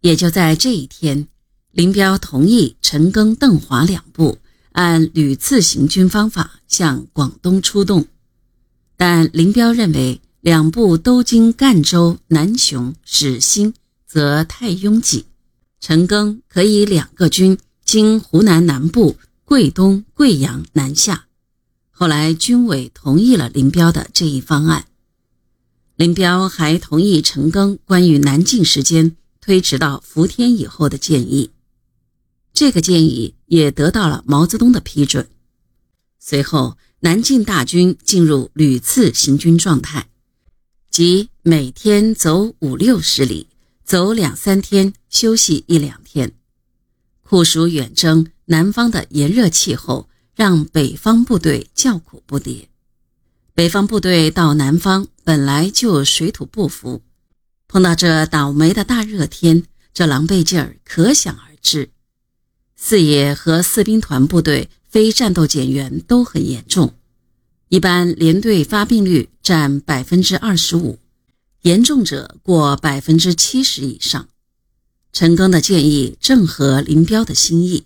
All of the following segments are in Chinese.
也就在这一天，林彪同意陈赓、邓华两部按屡次行军方法向广东出动，但林彪认为两部都经赣州、南雄、始兴，则太拥挤。陈赓可以两个军经湖南南部、桂东、贵阳南下。后来军委同意了林彪的这一方案。林彪还同意陈赓关于南进时间推迟到伏天以后的建议，这个建议也得到了毛泽东的批准。随后，南进大军进入屡次行军状态，即每天走五六十里，走两三天，休息一两天。酷暑远征，南方的炎热气候让北方部队叫苦不迭。北方部队到南方本来就水土不服，碰到这倒霉的大热天，这狼狈劲儿可想而知。四野和四兵团部队非战斗减员都很严重，一般连队发病率占百分之二十五，严重者过百分之七十以上。陈赓的建议正合林彪的心意。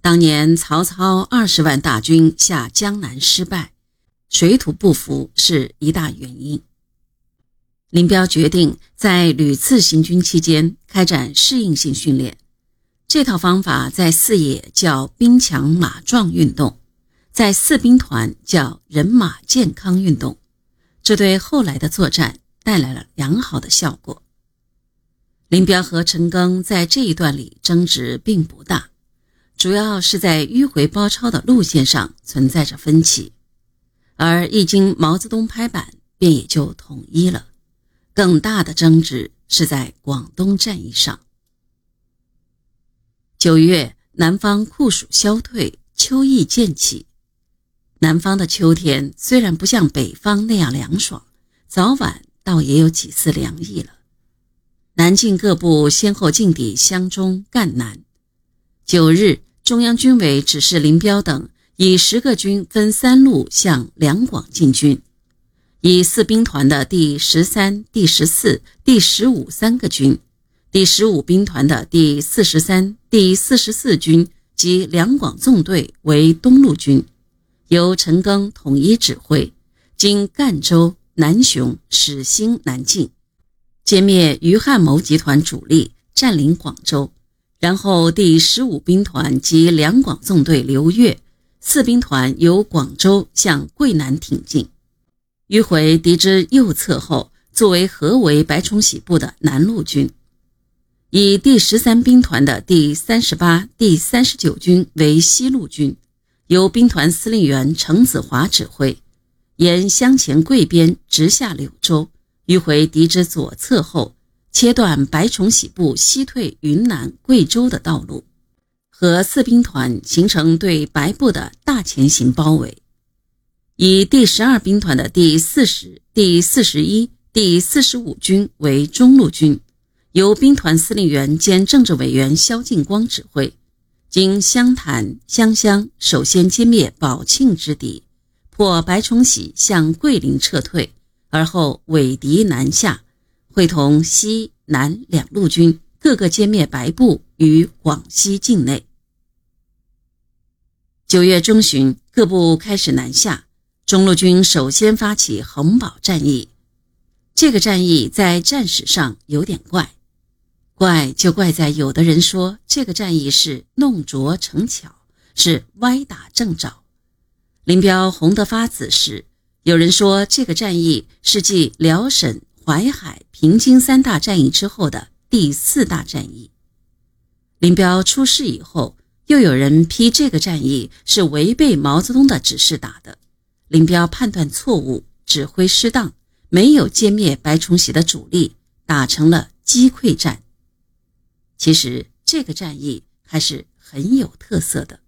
当年曹操二十万大军下江南失败。水土不服是一大原因。林彪决定在屡次行军期间开展适应性训练，这套方法在四野叫“兵强马壮运动”，在四兵团叫“人马健康运动”，这对后来的作战带来了良好的效果。林彪和陈赓在这一段里争执并不大，主要是在迂回包抄的路线上存在着分歧。而一经毛泽东拍板，便也就统一了。更大的争执是在广东战役上。九月，南方酷暑消退，秋意渐起。南方的秋天虽然不像北方那样凉爽，早晚倒也有几丝凉意了。南进各部先后进抵湘中、赣南。九日，中央军委指示林彪等。以十个军分三路向两广进军，以四兵团的第十三、第十四、第十五三个军，第十五兵团的第四十三、第四十四军及两广纵队为东路军，由陈赓统一指挥，经赣州、南雄、始兴南进，歼灭余汉谋集团主力，占领广州，然后第十五兵团及两广纵队刘越。四兵团由广州向桂南挺进，迂回敌之右侧后，作为合围白崇禧部的南路军，以第十三兵团的第三十八、第三十九军为西路军，由兵团司令员程子华指挥，沿湘黔桂边直下柳州，迂回敌之左侧后，切断白崇禧部西退云南、贵州的道路。和四兵团形成对白部的大前行包围，以第十二兵团的第四十、第四十一、第四十五军为中路军，由兵团司令员兼政治委员萧劲光指挥，经湘潭、湘乡，首先歼灭宝庆之敌，破白崇禧向桂林撤退，而后尾敌南下，会同西南两路军各个歼灭白部于广西境内。九月中旬，各部开始南下。中路军首先发起衡宝战役。这个战役在战史上有点怪，怪就怪在有的人说这个战役是弄拙成巧，是歪打正着。林彪红得发紫时，有人说这个战役是继辽沈、淮海、平津三大战役之后的第四大战役。林彪出事以后。又有人批这个战役是违背毛泽东的指示打的，林彪判断错误，指挥失当，没有歼灭白崇禧的主力，打成了击溃战。其实这个战役还是很有特色的。